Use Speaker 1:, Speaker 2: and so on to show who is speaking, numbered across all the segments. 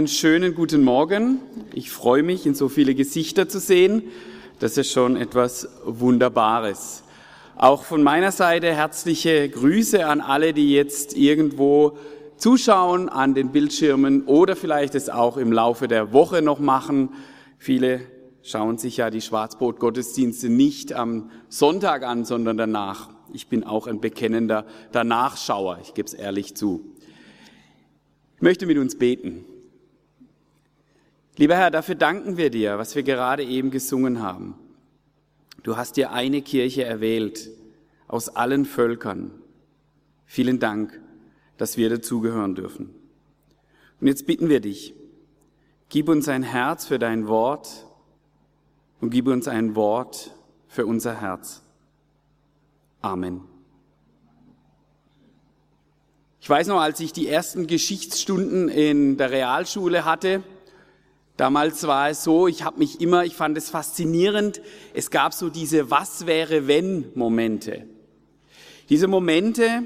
Speaker 1: Einen schönen guten Morgen. Ich freue mich, in so viele Gesichter zu sehen. Das ist schon etwas Wunderbares. Auch von meiner Seite herzliche Grüße an alle, die jetzt irgendwo zuschauen an den Bildschirmen oder vielleicht es auch im Laufe der Woche noch machen. Viele schauen sich ja die Schwarzbrot-Gottesdienste nicht am Sonntag an, sondern danach. Ich bin auch ein bekennender Danachschauer, ich gebe es ehrlich zu. Ich möchte mit uns beten. Lieber Herr, dafür danken wir dir, was wir gerade eben gesungen haben. Du hast dir eine Kirche erwählt aus allen Völkern. Vielen Dank, dass wir dazugehören dürfen. Und jetzt bitten wir dich, gib uns ein Herz für dein Wort und gib uns ein Wort für unser Herz. Amen. Ich weiß noch, als ich die ersten Geschichtsstunden in der Realschule hatte, Damals war es so, ich habe mich immer, ich fand es faszinierend, es gab so diese Was wäre wenn Momente. Diese Momente,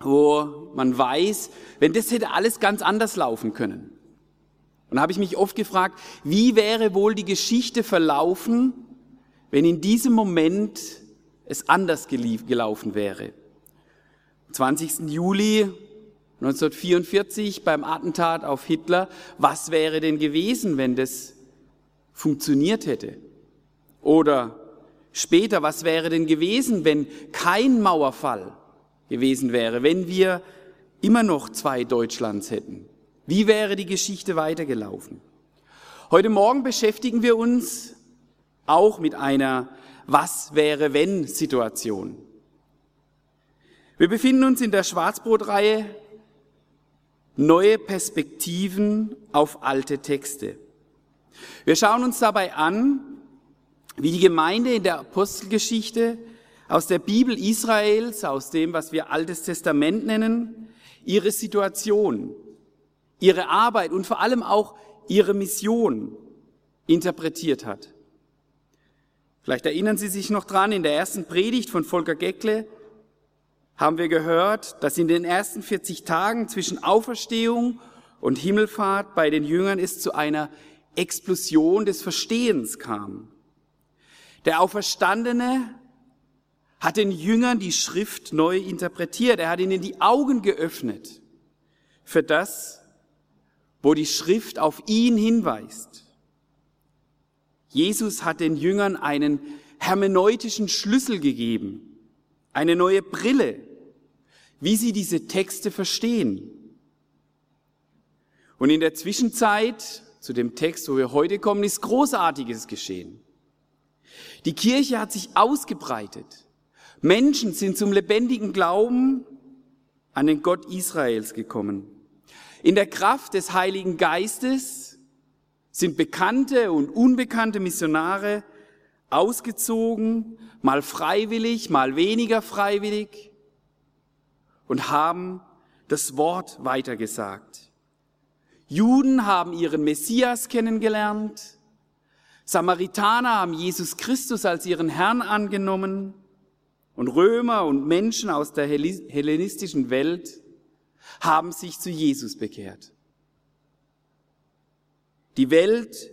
Speaker 1: wo man weiß, wenn das hätte alles ganz anders laufen können. Und da habe ich mich oft gefragt, wie wäre wohl die Geschichte verlaufen, wenn in diesem Moment es anders gelaufen wäre. 20. Juli 1944 beim Attentat auf Hitler, was wäre denn gewesen, wenn das funktioniert hätte? Oder später, was wäre denn gewesen, wenn kein Mauerfall gewesen wäre, wenn wir immer noch zwei Deutschlands hätten? Wie wäre die Geschichte weitergelaufen? Heute Morgen beschäftigen wir uns auch mit einer Was wäre wenn Situation. Wir befinden uns in der Schwarzbrotreihe neue Perspektiven auf alte Texte. Wir schauen uns dabei an, wie die Gemeinde in der Apostelgeschichte aus der Bibel Israels, aus dem, was wir Altes Testament nennen, ihre Situation, ihre Arbeit und vor allem auch ihre Mission interpretiert hat. Vielleicht erinnern Sie sich noch dran, in der ersten Predigt von Volker Geckle haben wir gehört, dass in den ersten 40 Tagen zwischen Auferstehung und Himmelfahrt bei den Jüngern es zu einer Explosion des Verstehens kam. Der Auferstandene hat den Jüngern die Schrift neu interpretiert. Er hat ihnen die Augen geöffnet für das, wo die Schrift auf ihn hinweist. Jesus hat den Jüngern einen hermeneutischen Schlüssel gegeben, eine neue Brille, wie sie diese Texte verstehen. Und in der Zwischenzeit zu dem Text, wo wir heute kommen, ist Großartiges geschehen. Die Kirche hat sich ausgebreitet. Menschen sind zum lebendigen Glauben an den Gott Israels gekommen. In der Kraft des Heiligen Geistes sind bekannte und unbekannte Missionare ausgezogen, mal freiwillig, mal weniger freiwillig und haben das Wort weitergesagt. Juden haben ihren Messias kennengelernt. Samaritaner haben Jesus Christus als ihren Herrn angenommen. Und Römer und Menschen aus der hellenistischen Welt haben sich zu Jesus bekehrt. Die Welt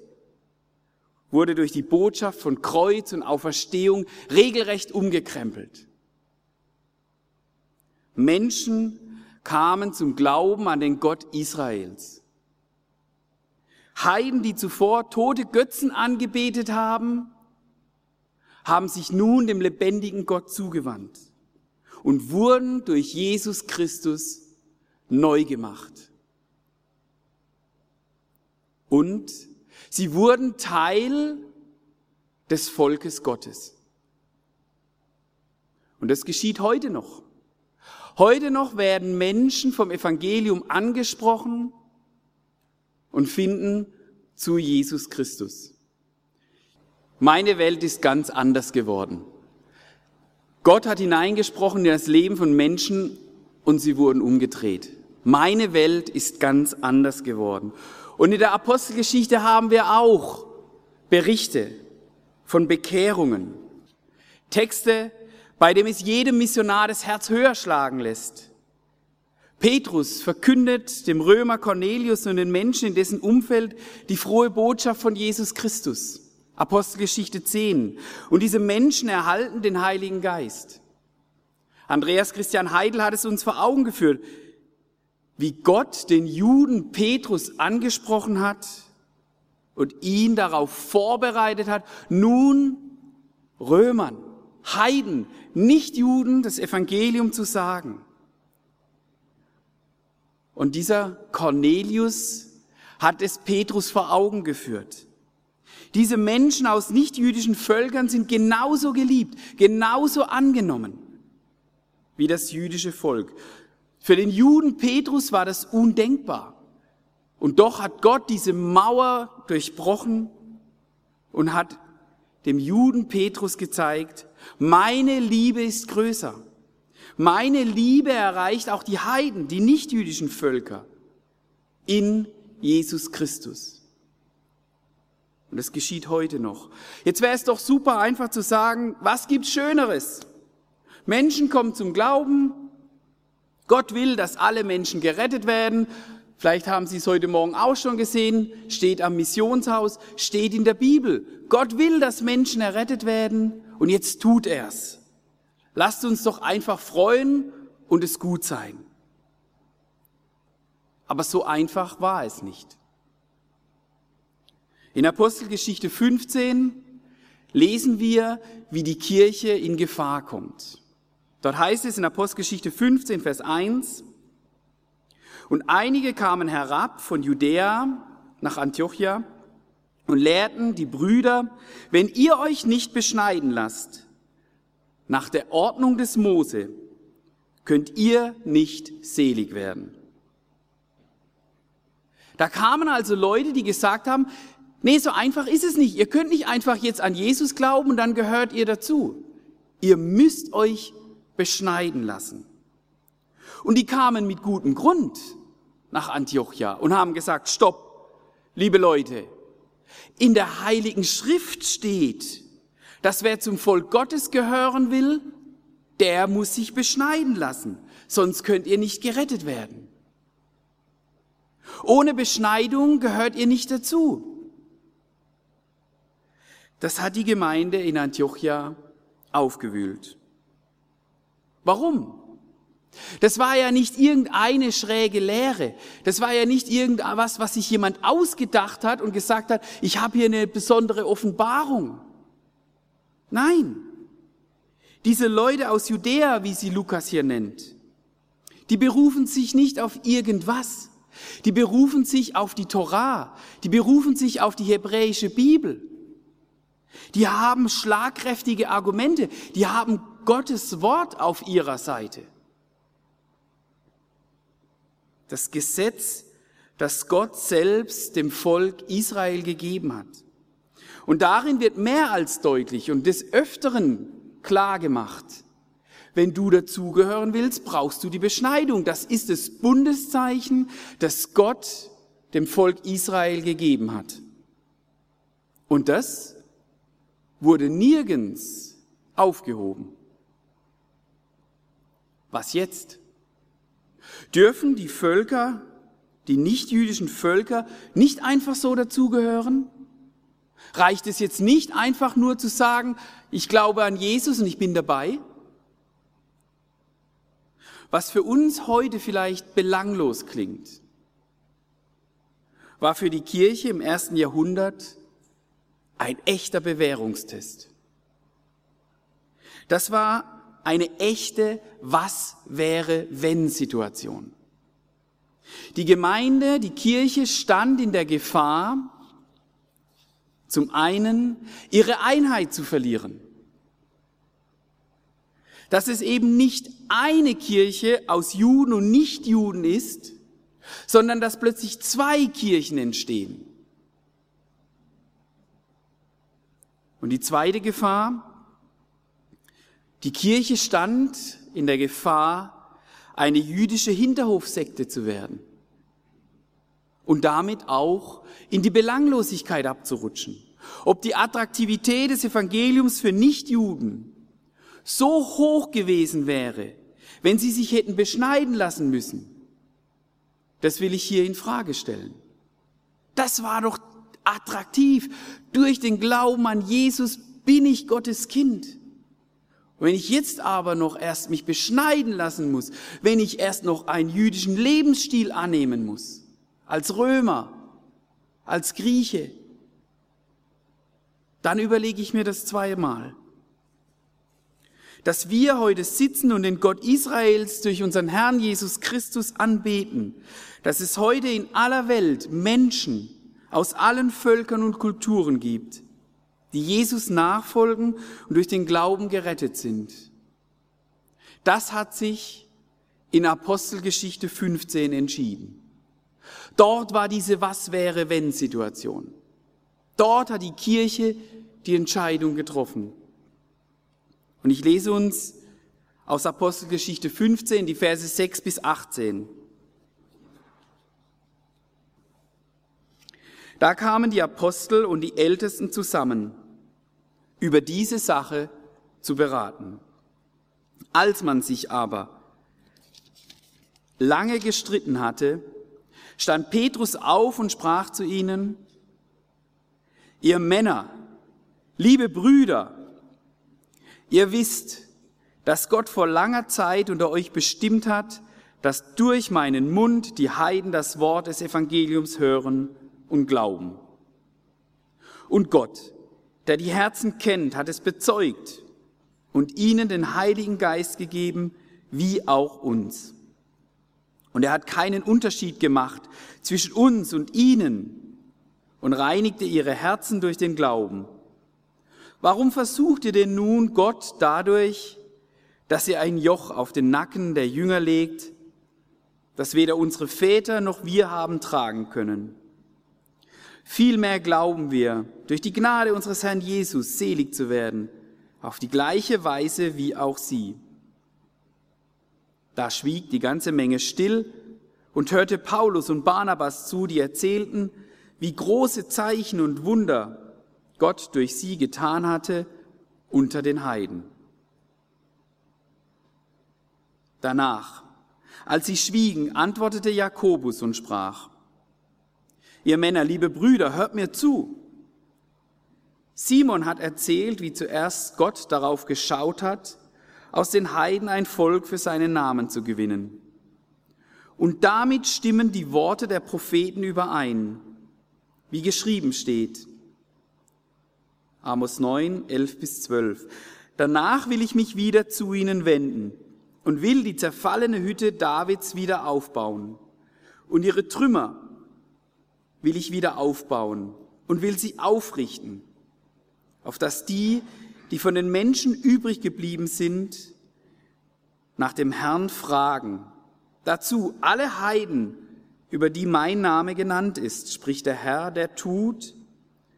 Speaker 1: wurde durch die Botschaft von Kreuz und Auferstehung regelrecht umgekrempelt. Menschen kamen zum Glauben an den Gott Israels. Heiden, die zuvor tote Götzen angebetet haben, haben sich nun dem lebendigen Gott zugewandt und wurden durch Jesus Christus neu gemacht. Und sie wurden Teil des Volkes Gottes. Und das geschieht heute noch. Heute noch werden Menschen vom Evangelium angesprochen und finden zu Jesus Christus. Meine Welt ist ganz anders geworden. Gott hat hineingesprochen in das Leben von Menschen und sie wurden umgedreht. Meine Welt ist ganz anders geworden. Und in der Apostelgeschichte haben wir auch Berichte von Bekehrungen. Texte, bei dem es jedem Missionar das Herz höher schlagen lässt. Petrus verkündet dem Römer Cornelius und den Menschen in dessen Umfeld die frohe Botschaft von Jesus Christus. Apostelgeschichte 10. Und diese Menschen erhalten den Heiligen Geist. Andreas Christian Heidel hat es uns vor Augen geführt, wie Gott den Juden Petrus angesprochen hat und ihn darauf vorbereitet hat, nun Römern, Heiden, Nichtjuden das Evangelium zu sagen. Und dieser Cornelius hat es Petrus vor Augen geführt. Diese Menschen aus nichtjüdischen Völkern sind genauso geliebt, genauso angenommen wie das jüdische Volk. Für den Juden Petrus war das undenkbar. Und doch hat Gott diese Mauer durchbrochen und hat dem Juden Petrus gezeigt, meine Liebe ist größer. Meine Liebe erreicht auch die Heiden, die nichtjüdischen Völker in Jesus Christus. Und das geschieht heute noch. Jetzt wäre es doch super einfach zu sagen, was gibt's Schöneres? Menschen kommen zum Glauben. Gott will, dass alle Menschen gerettet werden. Vielleicht haben Sie es heute Morgen auch schon gesehen, steht am Missionshaus, steht in der Bibel. Gott will, dass Menschen errettet werden und jetzt tut er's. Lasst uns doch einfach freuen und es gut sein. Aber so einfach war es nicht. In Apostelgeschichte 15 lesen wir, wie die Kirche in Gefahr kommt. Dort heißt es in Apostelgeschichte 15, Vers 1, und einige kamen herab von Judäa nach Antiochia und lehrten die Brüder, wenn ihr euch nicht beschneiden lasst, nach der Ordnung des Mose, könnt ihr nicht selig werden. Da kamen also Leute, die gesagt haben, nee, so einfach ist es nicht. Ihr könnt nicht einfach jetzt an Jesus glauben und dann gehört ihr dazu. Ihr müsst euch beschneiden lassen. Und die kamen mit gutem Grund nach Antiochia und haben gesagt, stopp, liebe Leute, in der Heiligen Schrift steht, dass wer zum Volk Gottes gehören will, der muss sich beschneiden lassen, sonst könnt ihr nicht gerettet werden. Ohne Beschneidung gehört ihr nicht dazu. Das hat die Gemeinde in Antiochia aufgewühlt. Warum? Das war ja nicht irgendeine schräge Lehre. Das war ja nicht irgendwas, was sich jemand ausgedacht hat und gesagt hat, ich habe hier eine besondere Offenbarung. Nein. Diese Leute aus Judäa, wie sie Lukas hier nennt, die berufen sich nicht auf irgendwas. Die berufen sich auf die Torah. Die berufen sich auf die hebräische Bibel. Die haben schlagkräftige Argumente. Die haben Gottes Wort auf ihrer Seite. Das Gesetz, das Gott selbst dem Volk Israel gegeben hat. Und darin wird mehr als deutlich und des Öfteren klar gemacht. Wenn du dazugehören willst, brauchst du die Beschneidung. Das ist das Bundeszeichen, das Gott dem Volk Israel gegeben hat. Und das wurde nirgends aufgehoben. Was jetzt? Dürfen die Völker, die nichtjüdischen Völker, nicht einfach so dazugehören? Reicht es jetzt nicht einfach nur zu sagen, ich glaube an Jesus und ich bin dabei? Was für uns heute vielleicht belanglos klingt, war für die Kirche im ersten Jahrhundert ein echter Bewährungstest. Das war eine echte Was wäre wenn Situation. Die Gemeinde, die Kirche stand in der Gefahr, zum einen ihre Einheit zu verlieren. dass es eben nicht eine Kirche aus Juden und Nichtjuden ist, sondern dass plötzlich zwei Kirchen entstehen. Und die zweite Gefahr, die Kirche stand in der Gefahr, eine jüdische Hinterhofsekte zu werden und damit auch in die Belanglosigkeit abzurutschen. Ob die Attraktivität des Evangeliums für Nichtjuden so hoch gewesen wäre, wenn sie sich hätten beschneiden lassen müssen, das will ich hier in Frage stellen. Das war doch attraktiv. Durch den Glauben an Jesus bin ich Gottes Kind. Wenn ich jetzt aber noch erst mich beschneiden lassen muss, wenn ich erst noch einen jüdischen Lebensstil annehmen muss, als Römer, als Grieche, dann überlege ich mir das zweimal. Dass wir heute sitzen und den Gott Israels durch unseren Herrn Jesus Christus anbeten, dass es heute in aller Welt Menschen aus allen Völkern und Kulturen gibt, die Jesus nachfolgen und durch den Glauben gerettet sind. Das hat sich in Apostelgeschichte 15 entschieden. Dort war diese Was wäre wenn Situation. Dort hat die Kirche die Entscheidung getroffen. Und ich lese uns aus Apostelgeschichte 15 die Verse 6 bis 18. Da kamen die Apostel und die Ältesten zusammen, über diese Sache zu beraten. Als man sich aber lange gestritten hatte, stand Petrus auf und sprach zu ihnen, ihr Männer, liebe Brüder, ihr wisst, dass Gott vor langer Zeit unter euch bestimmt hat, dass durch meinen Mund die Heiden das Wort des Evangeliums hören und glauben. Und Gott, der die Herzen kennt, hat es bezeugt und ihnen den Heiligen Geist gegeben, wie auch uns. Und er hat keinen Unterschied gemacht zwischen uns und ihnen und reinigte ihre Herzen durch den Glauben. Warum versucht ihr denn nun Gott dadurch, dass ihr ein Joch auf den Nacken der Jünger legt, das weder unsere Väter noch wir haben tragen können? Vielmehr glauben wir, durch die Gnade unseres Herrn Jesus selig zu werden, auf die gleiche Weise wie auch sie. Da schwieg die ganze Menge still und hörte Paulus und Barnabas zu, die erzählten, wie große Zeichen und Wunder Gott durch sie getan hatte unter den Heiden. Danach, als sie schwiegen, antwortete Jakobus und sprach, Ihr Männer, liebe Brüder, hört mir zu. Simon hat erzählt, wie zuerst Gott darauf geschaut hat, aus den Heiden ein Volk für seinen Namen zu gewinnen. Und damit stimmen die Worte der Propheten überein, wie geschrieben steht. Amos 9, 11 bis 12. Danach will ich mich wieder zu ihnen wenden und will die zerfallene Hütte Davids wieder aufbauen und ihre Trümmer will ich wieder aufbauen und will sie aufrichten, auf dass die, die von den Menschen übrig geblieben sind, nach dem Herrn fragen. Dazu alle Heiden, über die mein Name genannt ist, spricht der Herr, der tut,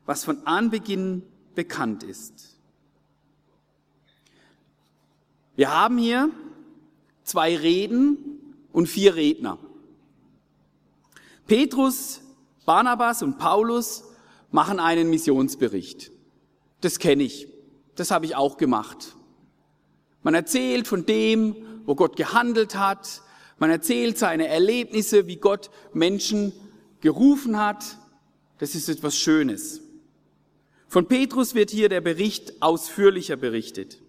Speaker 1: was von Anbeginn bekannt ist. Wir haben hier zwei Reden und vier Redner. Petrus, Barnabas und Paulus machen einen Missionsbericht. Das kenne ich. Das habe ich auch gemacht. Man erzählt von dem, wo Gott gehandelt hat, man erzählt seine Erlebnisse, wie Gott Menschen gerufen hat. Das ist etwas Schönes. Von Petrus wird hier der Bericht ausführlicher berichtet.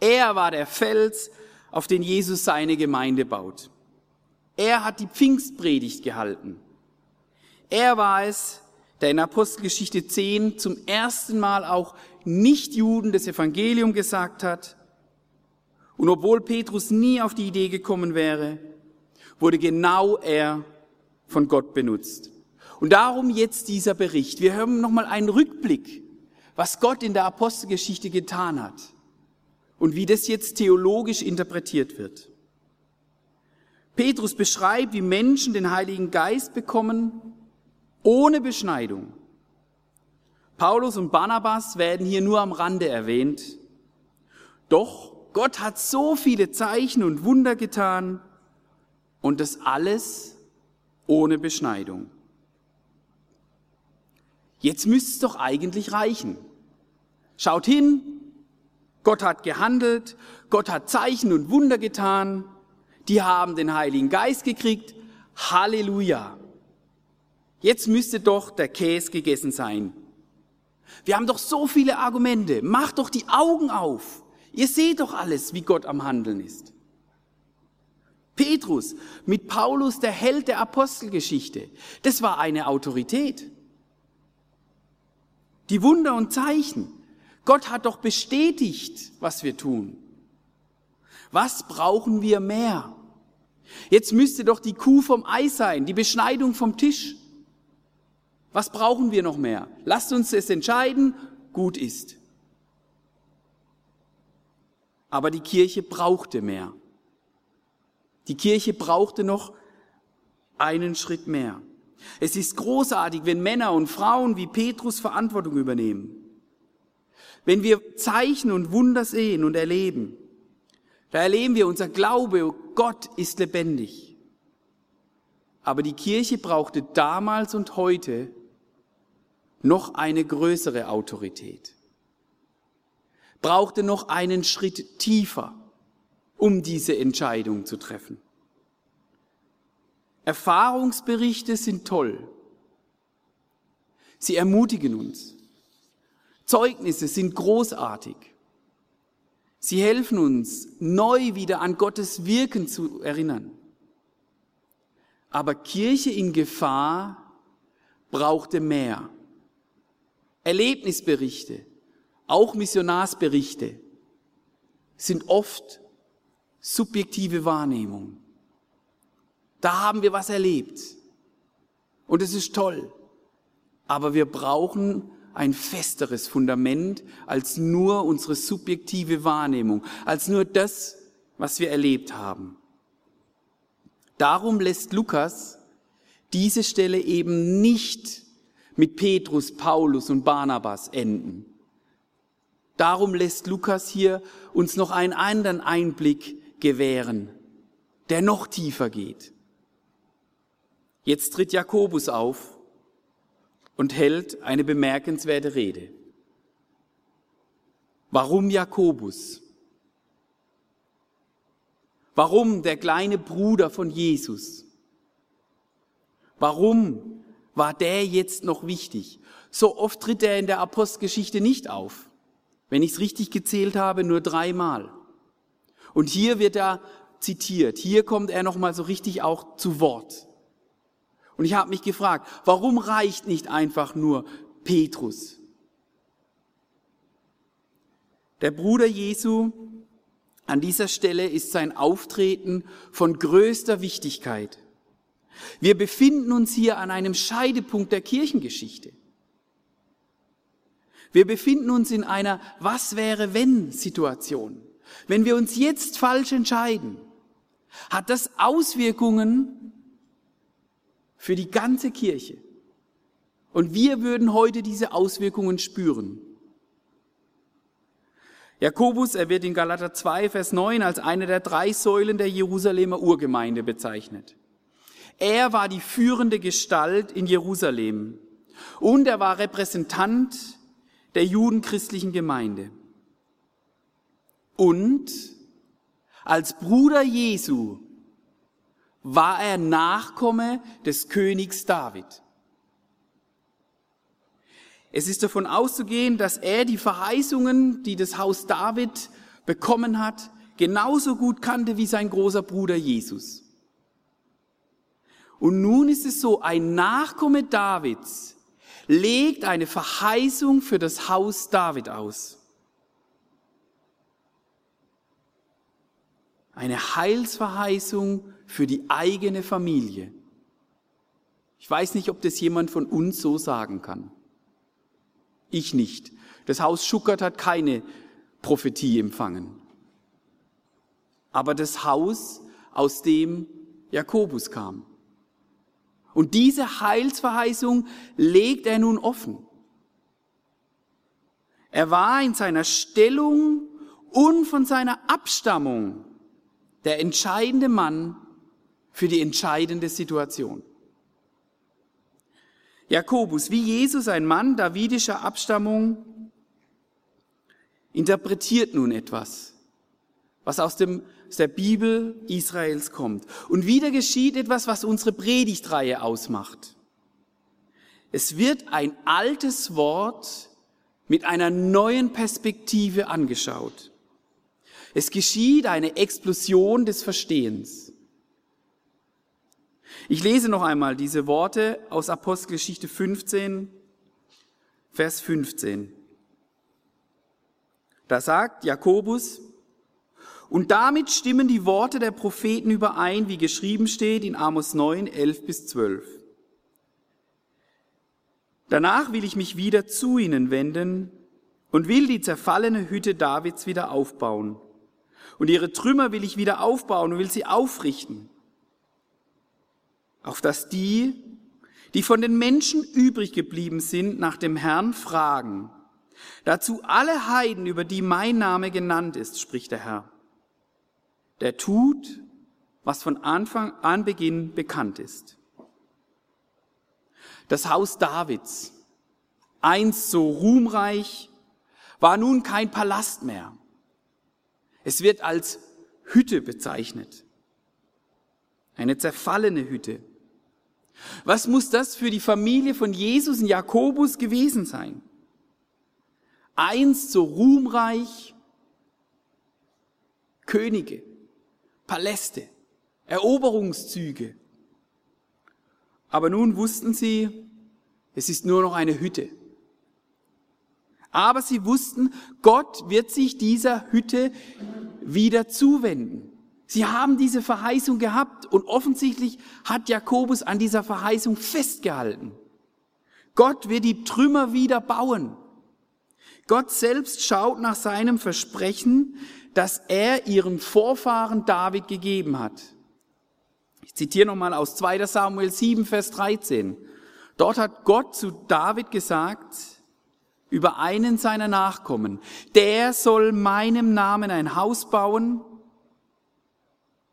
Speaker 1: Er war der Fels, auf den Jesus seine Gemeinde baut. Er hat die Pfingstpredigt gehalten. Er war es, der in Apostelgeschichte 10 zum ersten Mal auch Nichtjuden das Evangelium gesagt hat und obwohl Petrus nie auf die Idee gekommen wäre, wurde genau er von Gott benutzt. Und darum jetzt dieser Bericht. Wir hören nochmal einen Rückblick, was Gott in der Apostelgeschichte getan hat. und wie das jetzt theologisch interpretiert wird. Petrus beschreibt, wie Menschen den Heiligen Geist bekommen ohne Beschneidung. Paulus und Barnabas werden hier nur am Rande erwähnt. Doch Gott hat so viele Zeichen und Wunder getan und das alles ohne Beschneidung. Jetzt müsste es doch eigentlich reichen. Schaut hin, Gott hat gehandelt, Gott hat Zeichen und Wunder getan, die haben den Heiligen Geist gekriegt. Halleluja. Jetzt müsste doch der Käse gegessen sein. Wir haben doch so viele Argumente. Macht doch die Augen auf. Ihr seht doch alles, wie Gott am Handeln ist. Petrus mit Paulus, der Held der Apostelgeschichte, das war eine Autorität. Die Wunder und Zeichen. Gott hat doch bestätigt, was wir tun. Was brauchen wir mehr? Jetzt müsste doch die Kuh vom Ei sein, die Beschneidung vom Tisch. Was brauchen wir noch mehr? Lasst uns es entscheiden, gut ist. Aber die Kirche brauchte mehr. Die Kirche brauchte noch einen Schritt mehr. Es ist großartig, wenn Männer und Frauen wie Petrus Verantwortung übernehmen. Wenn wir Zeichen und Wunder sehen und erleben, da erleben wir unser Glaube, Gott ist lebendig. Aber die Kirche brauchte damals und heute noch eine größere Autorität, brauchte noch einen Schritt tiefer, um diese Entscheidung zu treffen. Erfahrungsberichte sind toll. Sie ermutigen uns. Zeugnisse sind großartig. Sie helfen uns, neu wieder an Gottes Wirken zu erinnern. Aber Kirche in Gefahr brauchte mehr. Erlebnisberichte, auch Missionarsberichte, sind oft subjektive Wahrnehmung. Da haben wir was erlebt. Und es ist toll. Aber wir brauchen ein festeres Fundament als nur unsere subjektive Wahrnehmung, als nur das, was wir erlebt haben. Darum lässt Lukas diese Stelle eben nicht mit Petrus, Paulus und Barnabas enden. Darum lässt Lukas hier uns noch einen anderen Einblick gewähren, der noch tiefer geht. Jetzt tritt Jakobus auf und hält eine bemerkenswerte Rede. Warum Jakobus? Warum der kleine Bruder von Jesus? Warum war der jetzt noch wichtig. So oft tritt er in der Apostelgeschichte nicht auf. Wenn ich es richtig gezählt habe, nur dreimal. Und hier wird er zitiert. Hier kommt er nochmal so richtig auch zu Wort. Und ich habe mich gefragt, warum reicht nicht einfach nur Petrus? Der Bruder Jesu an dieser Stelle ist sein Auftreten von größter Wichtigkeit. Wir befinden uns hier an einem Scheidepunkt der Kirchengeschichte. Wir befinden uns in einer Was wäre wenn Situation. Wenn wir uns jetzt falsch entscheiden, hat das Auswirkungen für die ganze Kirche. Und wir würden heute diese Auswirkungen spüren. Jakobus, er wird in Galater 2, Vers 9 als eine der drei Säulen der Jerusalemer Urgemeinde bezeichnet. Er war die führende Gestalt in Jerusalem und er war Repräsentant der judenchristlichen Gemeinde. Und als Bruder Jesu war er Nachkomme des Königs David. Es ist davon auszugehen, dass er die Verheißungen, die das Haus David bekommen hat, genauso gut kannte wie sein großer Bruder Jesus. Und nun ist es so, ein Nachkomme Davids legt eine Verheißung für das Haus David aus. Eine Heilsverheißung für die eigene Familie. Ich weiß nicht, ob das jemand von uns so sagen kann. Ich nicht. Das Haus Schuckert hat keine Prophetie empfangen. aber das Haus, aus dem Jakobus kam. Und diese Heilsverheißung legt er nun offen. Er war in seiner Stellung und von seiner Abstammung der entscheidende Mann für die entscheidende Situation. Jakobus, wie Jesus, ein Mann davidischer Abstammung, interpretiert nun etwas, was aus, dem, aus der Bibel Israels kommt. Und wieder geschieht etwas, was unsere Predigtreihe ausmacht. Es wird ein altes Wort mit einer neuen Perspektive angeschaut. Es geschieht eine Explosion des Verstehens. Ich lese noch einmal diese Worte aus Apostelgeschichte 15, Vers 15. Da sagt Jakobus, und damit stimmen die Worte der Propheten überein, wie geschrieben steht in Amos 9, 11 bis 12. Danach will ich mich wieder zu ihnen wenden und will die zerfallene Hütte Davids wieder aufbauen. Und ihre Trümmer will ich wieder aufbauen und will sie aufrichten auf dass die, die von den Menschen übrig geblieben sind, nach dem Herrn fragen. Dazu alle Heiden, über die mein Name genannt ist, spricht der Herr. Der tut, was von Anfang an Beginn bekannt ist. Das Haus Davids, einst so ruhmreich, war nun kein Palast mehr. Es wird als Hütte bezeichnet. Eine zerfallene Hütte. Was muss das für die Familie von Jesus und Jakobus gewesen sein? Einst so ruhmreich, Könige, Paläste, Eroberungszüge. Aber nun wussten sie, es ist nur noch eine Hütte. Aber sie wussten, Gott wird sich dieser Hütte wieder zuwenden. Sie haben diese Verheißung gehabt und offensichtlich hat Jakobus an dieser Verheißung festgehalten. Gott wird die Trümmer wieder bauen. Gott selbst schaut nach seinem Versprechen, das er ihren Vorfahren David gegeben hat. Ich zitiere nochmal aus 2 Samuel 7, Vers 13. Dort hat Gott zu David gesagt, über einen seiner Nachkommen, der soll meinem Namen ein Haus bauen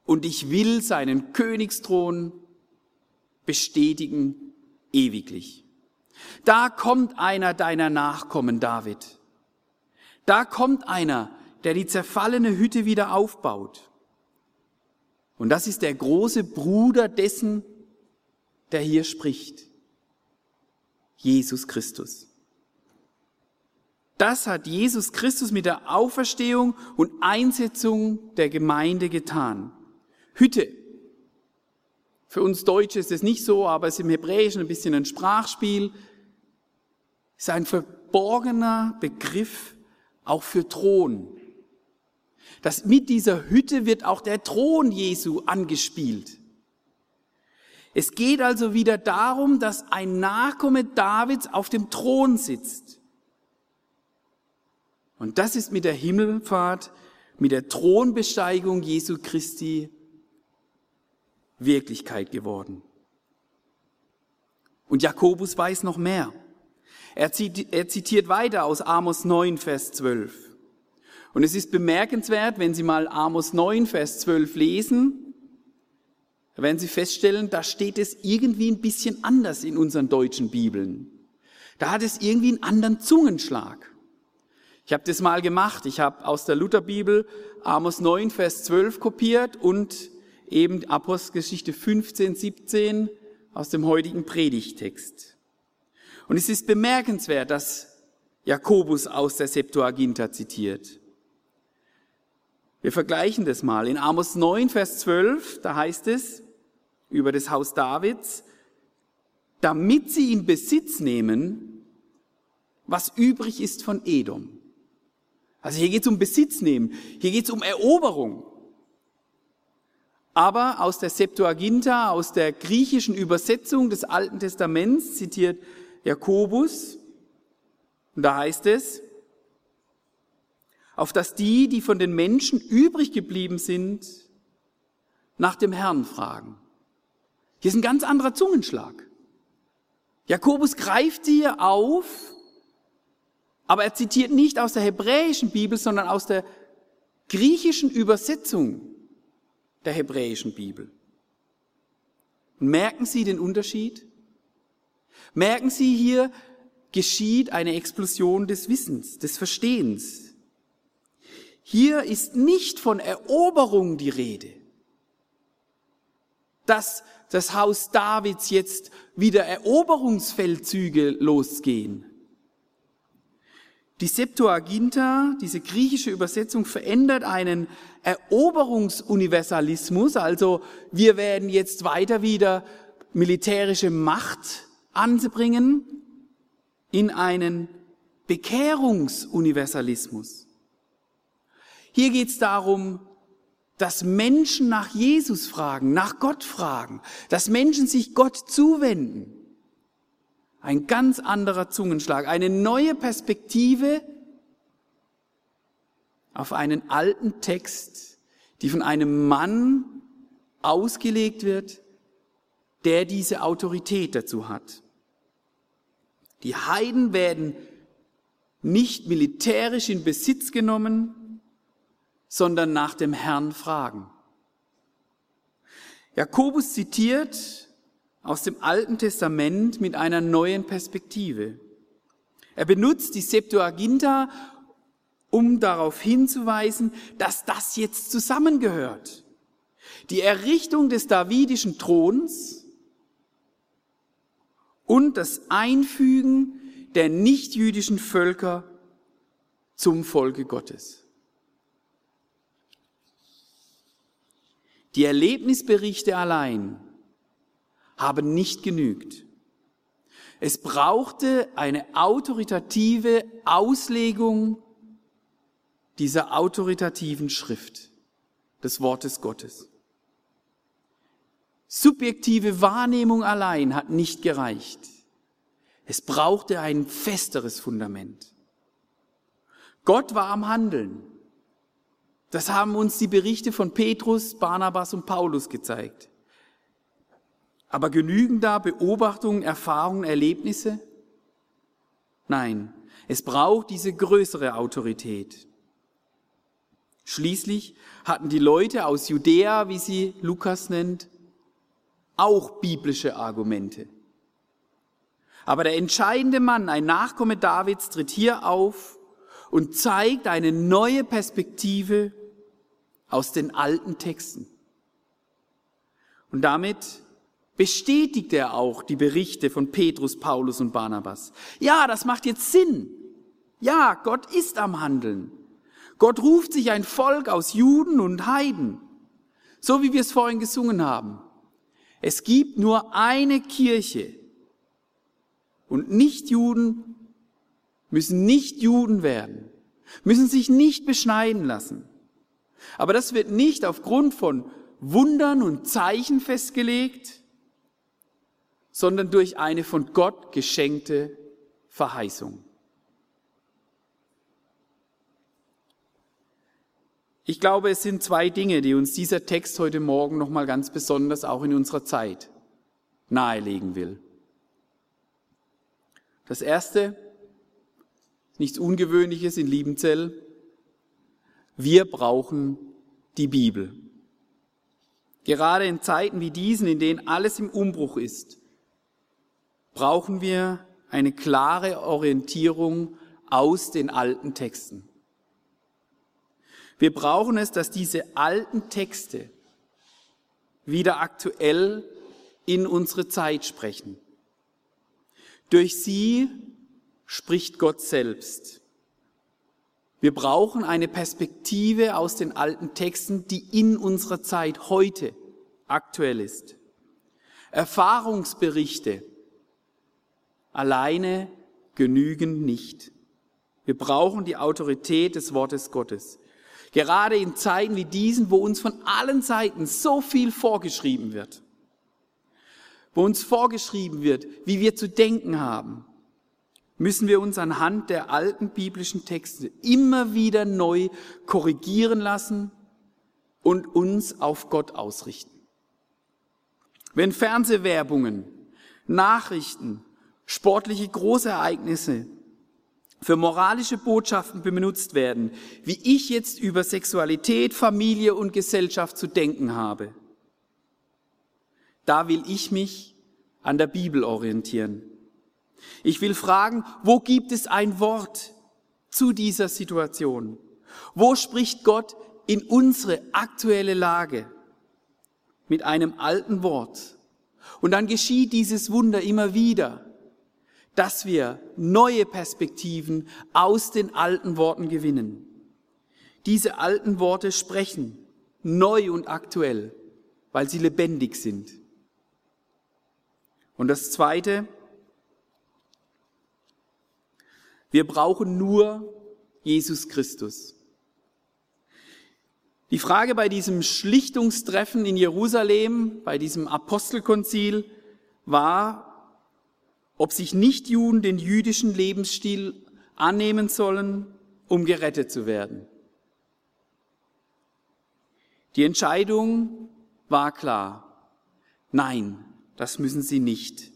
Speaker 1: und ich will seinen Königsthron bestätigen ewiglich. Da kommt einer deiner Nachkommen, David. Da kommt einer, der die zerfallene Hütte wieder aufbaut. Und das ist der große Bruder dessen, der hier spricht. Jesus Christus. Das hat Jesus Christus mit der Auferstehung und Einsetzung der Gemeinde getan. Hütte. Für uns Deutsche ist es nicht so, aber es ist im Hebräischen ein bisschen ein Sprachspiel. Es ist ein verborgener Begriff auch für Thron. Das mit dieser Hütte wird auch der Thron Jesu angespielt. Es geht also wieder darum, dass ein Nachkomme Davids auf dem Thron sitzt. Und das ist mit der Himmelfahrt, mit der Thronbesteigung Jesu Christi Wirklichkeit geworden. Und Jakobus weiß noch mehr. Er zitiert weiter aus Amos 9, Vers 12. Und es ist bemerkenswert, wenn Sie mal Amos 9, Vers 12 lesen, werden Sie feststellen, da steht es irgendwie ein bisschen anders in unseren deutschen Bibeln. Da hat es irgendwie einen anderen Zungenschlag. Ich habe das mal gemacht. Ich habe aus der Lutherbibel Amos 9, Vers 12 kopiert und eben Apostelgeschichte 15, 17 aus dem heutigen Predigtext. Und es ist bemerkenswert, dass Jakobus aus der Septuaginta zitiert. Wir vergleichen das mal. In Amos 9, Vers 12, da heißt es über das Haus Davids, damit sie in Besitz nehmen, was übrig ist von Edom. Also hier geht es um Besitz nehmen, hier geht es um Eroberung. Aber aus der Septuaginta, aus der griechischen Übersetzung des Alten Testaments zitiert Jakobus, und da heißt es, auf dass die, die von den Menschen übrig geblieben sind, nach dem Herrn fragen. Hier ist ein ganz anderer Zungenschlag. Jakobus greift hier auf, aber er zitiert nicht aus der hebräischen Bibel, sondern aus der griechischen Übersetzung der hebräischen Bibel. merken Sie den Unterschied? Merken Sie, hier geschieht eine Explosion des Wissens, des Verstehens. Hier ist nicht von Eroberung die Rede, dass das Haus Davids jetzt wieder Eroberungsfeldzüge losgehen. Die Septuaginta, diese griechische Übersetzung, verändert einen Eroberungsuniversalismus, also wir werden jetzt weiter wieder militärische Macht anbringen, in einen Bekehrungsuniversalismus. Hier geht es darum, dass Menschen nach Jesus fragen, nach Gott fragen, dass Menschen sich Gott zuwenden. Ein ganz anderer Zungenschlag, eine neue Perspektive auf einen alten Text, die von einem Mann ausgelegt wird, der diese Autorität dazu hat. Die Heiden werden nicht militärisch in Besitz genommen, sondern nach dem Herrn fragen. Jakobus zitiert aus dem Alten Testament mit einer neuen Perspektive. Er benutzt die Septuaginta, um darauf hinzuweisen, dass das jetzt zusammengehört. Die Errichtung des davidischen Throns und das Einfügen der nichtjüdischen Völker zum Volke Gottes. Die Erlebnisberichte allein haben nicht genügt. Es brauchte eine autoritative Auslegung dieser autoritativen Schrift des Wortes Gottes. Subjektive Wahrnehmung allein hat nicht gereicht. Es brauchte ein festeres Fundament. Gott war am Handeln. Das haben uns die Berichte von Petrus, Barnabas und Paulus gezeigt. Aber genügen da Beobachtungen, Erfahrungen, Erlebnisse? Nein, es braucht diese größere Autorität. Schließlich hatten die Leute aus Judäa, wie sie Lukas nennt, auch biblische Argumente. Aber der entscheidende Mann, ein Nachkomme Davids, tritt hier auf und zeigt eine neue Perspektive aus den alten Texten. Und damit bestätigt er auch die Berichte von Petrus, Paulus und Barnabas. Ja, das macht jetzt Sinn. Ja, Gott ist am Handeln. Gott ruft sich ein Volk aus Juden und Heiden, so wie wir es vorhin gesungen haben. Es gibt nur eine Kirche und Nichtjuden müssen nicht Juden werden, müssen sich nicht beschneiden lassen. Aber das wird nicht aufgrund von Wundern und Zeichen festgelegt, sondern durch eine von Gott geschenkte Verheißung. Ich glaube, es sind zwei Dinge, die uns dieser Text heute Morgen nochmal ganz besonders auch in unserer Zeit nahelegen will. Das erste, nichts Ungewöhnliches in Liebenzell, wir brauchen die Bibel. Gerade in Zeiten wie diesen, in denen alles im Umbruch ist, brauchen wir eine klare Orientierung aus den alten Texten. Wir brauchen es, dass diese alten Texte wieder aktuell in unsere Zeit sprechen. Durch sie spricht Gott selbst. Wir brauchen eine Perspektive aus den alten Texten, die in unserer Zeit heute aktuell ist. Erfahrungsberichte alleine genügen nicht. Wir brauchen die Autorität des Wortes Gottes. Gerade in Zeiten wie diesen, wo uns von allen Seiten so viel vorgeschrieben wird. Wo uns vorgeschrieben wird, wie wir zu denken haben, müssen wir uns anhand der alten biblischen Texte immer wieder neu korrigieren lassen und uns auf Gott ausrichten. Wenn Fernsehwerbungen, Nachrichten, sportliche Großereignisse für moralische Botschaften benutzt werden, wie ich jetzt über Sexualität, Familie und Gesellschaft zu denken habe, da will ich mich an der Bibel orientieren. Ich will fragen, wo gibt es ein Wort zu dieser Situation? Wo spricht Gott in unsere aktuelle Lage mit einem alten Wort? Und dann geschieht dieses Wunder immer wieder, dass wir neue Perspektiven aus den alten Worten gewinnen. Diese alten Worte sprechen neu und aktuell, weil sie lebendig sind. Und das Zweite, wir brauchen nur Jesus Christus. Die Frage bei diesem Schlichtungstreffen in Jerusalem, bei diesem Apostelkonzil, war, ob sich Nichtjuden den jüdischen Lebensstil annehmen sollen, um gerettet zu werden. Die Entscheidung war klar. Nein, das müssen sie nicht.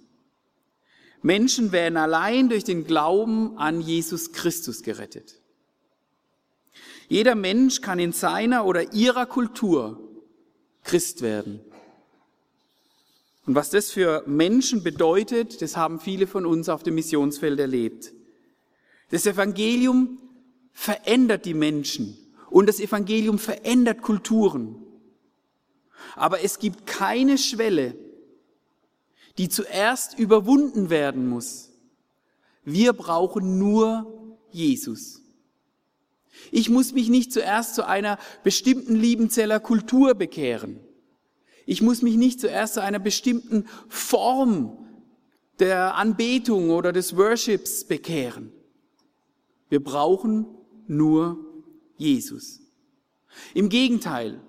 Speaker 1: Menschen werden allein durch den Glauben an Jesus Christus gerettet. Jeder Mensch kann in seiner oder ihrer Kultur Christ werden. Und was das für Menschen bedeutet, das haben viele von uns auf dem Missionsfeld erlebt. Das Evangelium verändert die Menschen und das Evangelium verändert Kulturen. Aber es gibt keine Schwelle, die zuerst überwunden werden muss. Wir brauchen nur Jesus. Ich muss mich nicht zuerst zu einer bestimmten Liebenzeller Kultur bekehren. Ich muss mich nicht zuerst zu einer bestimmten Form der Anbetung oder des Worships bekehren. Wir brauchen nur Jesus. Im Gegenteil,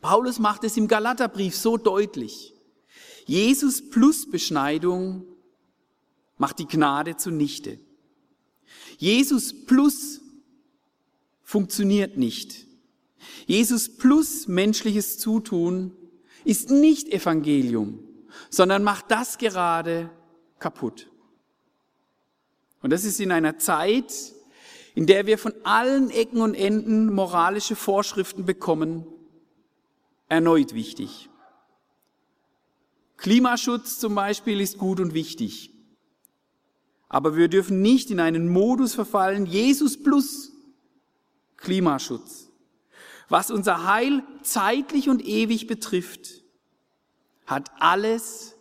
Speaker 1: Paulus macht es im Galaterbrief so deutlich. Jesus plus Beschneidung macht die Gnade zunichte. Jesus plus funktioniert nicht. Jesus plus menschliches Zutun ist nicht Evangelium, sondern macht das gerade kaputt. Und das ist in einer Zeit, in der wir von allen Ecken und Enden moralische Vorschriften bekommen, erneut wichtig. Klimaschutz zum Beispiel ist gut und wichtig. Aber wir dürfen nicht in einen Modus verfallen, Jesus plus Klimaschutz. Was unser Heil zeitlich und ewig betrifft, hat alles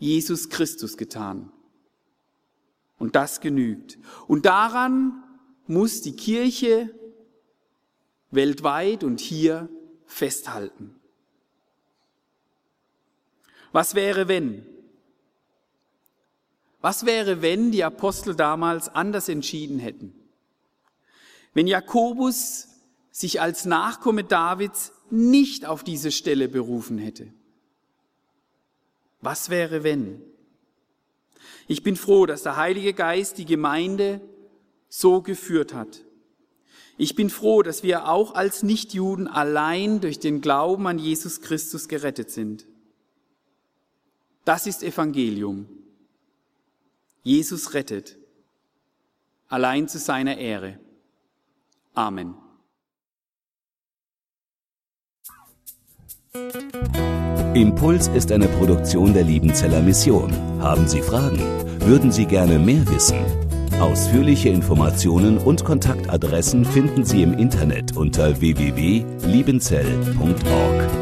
Speaker 1: Jesus Christus getan. Und das genügt. Und daran muss die Kirche weltweit und hier festhalten. Was wäre, wenn? Was wäre, wenn die Apostel damals anders entschieden hätten? Wenn Jakobus sich als Nachkomme Davids nicht auf diese Stelle berufen hätte. Was wäre, wenn? Ich bin froh, dass der Heilige Geist die Gemeinde so geführt hat. Ich bin froh, dass wir auch als Nichtjuden allein durch den Glauben an Jesus Christus gerettet sind. Das ist Evangelium. Jesus rettet, allein zu seiner Ehre. Amen.
Speaker 2: Impuls ist eine Produktion der Liebenzeller Mission. Haben Sie Fragen? Würden Sie gerne mehr wissen? Ausführliche Informationen und Kontaktadressen finden Sie im Internet unter www.liebenzell.org.